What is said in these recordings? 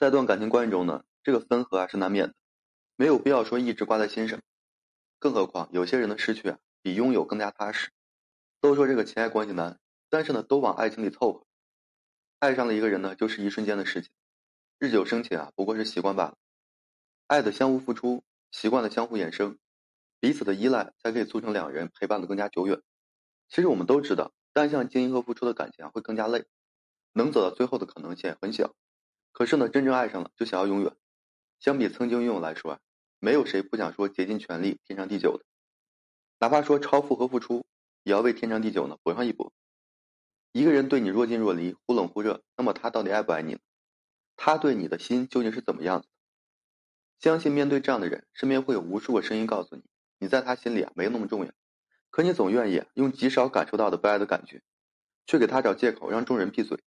在段感情关系中呢，这个分合啊是难免的，没有必要说一直挂在心上。更何况有些人的失去啊，比拥有更加踏实。都说这个情爱关系难，但是呢，都往爱情里凑合。爱上了一个人呢，就是一瞬间的事情，日久生情啊，不过是习惯罢了。爱的相互付出，习惯的相互衍生，彼此的依赖，才可以促成两人陪伴的更加久远。其实我们都知道，单向经营和付出的感情啊，会更加累，能走到最后的可能性很小。可是呢，真正爱上了，就想要永远。相比曾经拥有来说啊，没有谁不想说竭尽全力、天长地久的，哪怕说超负荷付出。也要为天长地久呢搏上一搏。一个人对你若近若离、忽冷忽热，那么他到底爱不爱你呢？他对你的心究竟是怎么样子的？相信面对这样的人，身边会有无数个声音告诉你，你在他心里啊没那么重要。可你总愿意用极少感受到的不爱的感觉，去给他找借口，让众人闭嘴。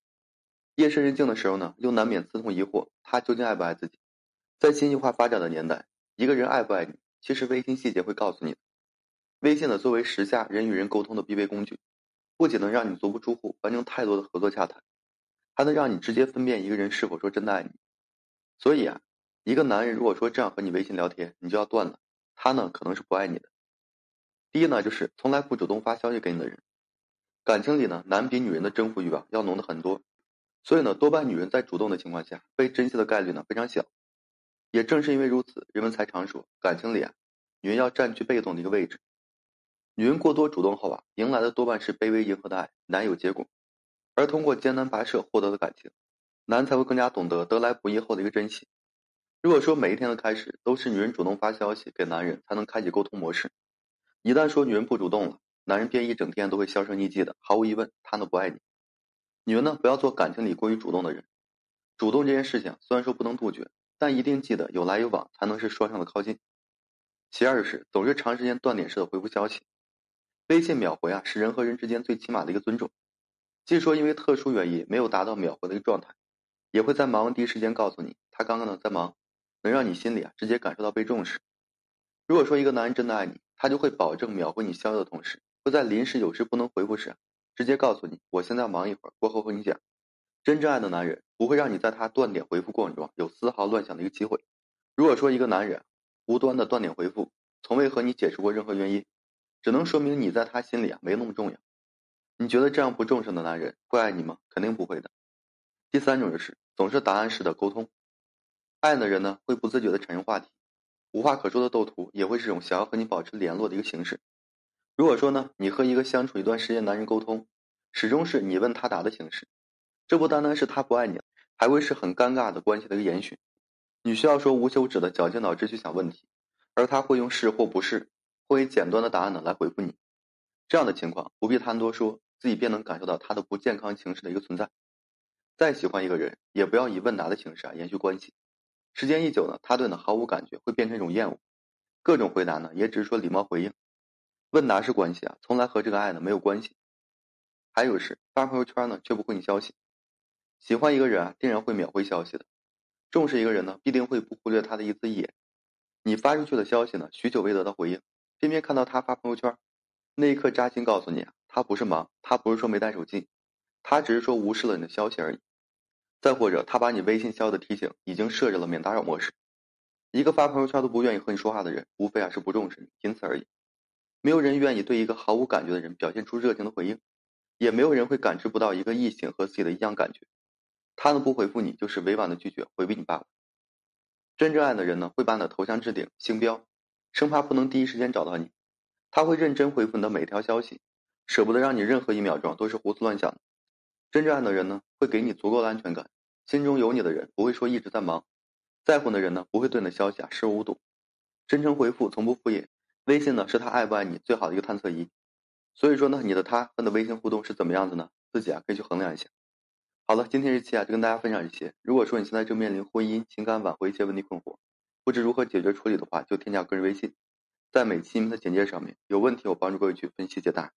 夜深人静的时候呢，又难免刺痛疑惑：他究竟爱不爱自己？在信息化发展的年代，一个人爱不爱你，其实微信细节会告诉你。微信呢，作为时下人与人沟通的必备工具，不仅能让你足不出户完成太多的合作洽谈，还能让你直接分辨一个人是否说真的爱你。所以啊，一个男人如果说这样和你微信聊天，你就要断了，他呢可能是不爱你的。第一呢，就是从来不主动发消息给你的人，感情里呢，男比女人的征服欲望要浓的很多，所以呢，多半女人在主动的情况下被珍惜的概率呢非常小。也正是因为如此，人们才常说感情里啊，女人要占据被动的一个位置。女人过多主动后啊，迎来的多半是卑微迎合的爱，难有结果；而通过艰难跋涉获得的感情，男才会更加懂得得来不易后的一个珍惜。如果说每一天的开始都是女人主动发消息给男人才能开启沟通模式，一旦说女人不主动了，男人便一整天都会销声匿迹的。毫无疑问，他呢不爱你。女人呢不要做感情里过于主动的人。主动这件事情虽然说不能杜绝，但一定记得有来有往才能是双向的靠近。其二是总是长时间断点式的回复消息。微信秒回啊，是人和人之间最起码的一个尊重。即说因为特殊原因没有达到秒回的一个状态，也会在忙完第一时间告诉你他刚刚呢在忙，能让你心里啊直接感受到被重视。如果说一个男人真的爱你，他就会保证秒回你消息的同时，会在临时有事不能回复时，直接告诉你我现在忙一会儿，过后和你讲。真正爱的男人不会让你在他断点回复过程中有丝毫乱想的一个机会。如果说一个男人无端的断点回复，从未和你解释过任何原因。只能说明你在他心里啊没那么重要。你觉得这样不重视的男人会爱你吗？肯定不会的。第三种就是总是答案式的沟通，爱的人呢会不自觉的产生话题，无话可说的斗图也会是种想要和你保持联络的一个形式。如果说呢你和一个相处一段时间男人沟通，始终是你问他答的形式，这不单单是他不爱你，还会是很尴尬的关系的一个延续。你需要说无休止的绞尽脑汁去想问题，而他会用是或不是。或以简短的答案呢来回复你，这样的情况不必谈多说，自己便能感受到他的不健康情绪的一个存在。再喜欢一个人，也不要以问答的形式啊延续关系，时间一久呢，他对你毫无感觉，会变成一种厌恶。各种回答呢，也只是说礼貌回应，问答式关系啊，从来和这个爱呢没有关系。还有是发朋友圈呢，却不回你消息。喜欢一个人啊，定然会秒回消息的；重视一个人呢，必定会不忽略他的一字一眼。你发出去的消息呢，许久未得到回应。偏偏看到他发朋友圈，那一刻扎心，告诉你啊，他不是忙，他不是说没带手机，他只是说无视了你的消息而已。再或者，他把你微信消息的提醒已经设置了免打扰模式。一个发朋友圈都不愿意和你说话的人，无非啊是不重视你，仅此而已。没有人愿意对一个毫无感觉的人表现出热情的回应，也没有人会感知不到一个异性和自己的一样感觉。他呢不回复你，就是委婉的拒绝，回避你罢了。真正爱的人呢，会把你的头像置顶、星标。生怕不能第一时间找到你，他会认真回复你的每条消息，舍不得让你任何一秒钟都是胡思乱想的。真正爱的人呢，会给你足够的安全感，心中有你的人不会说一直在忙，在乎的人呢不会对你的消息啊视若无睹，真诚回复从不敷衍。微信呢是他爱不爱你最好的一个探测仪，所以说呢，你的他和你的微信互动是怎么样子呢？自己啊可以去衡量一下。好了，今天这期啊就跟大家分享一些。如果说你现在正面临婚姻、情感挽回一些问题困惑，不知如何解决处理的话，就添加个人微信，在每期音频的简介上面。有问题我帮助各位去分析解答。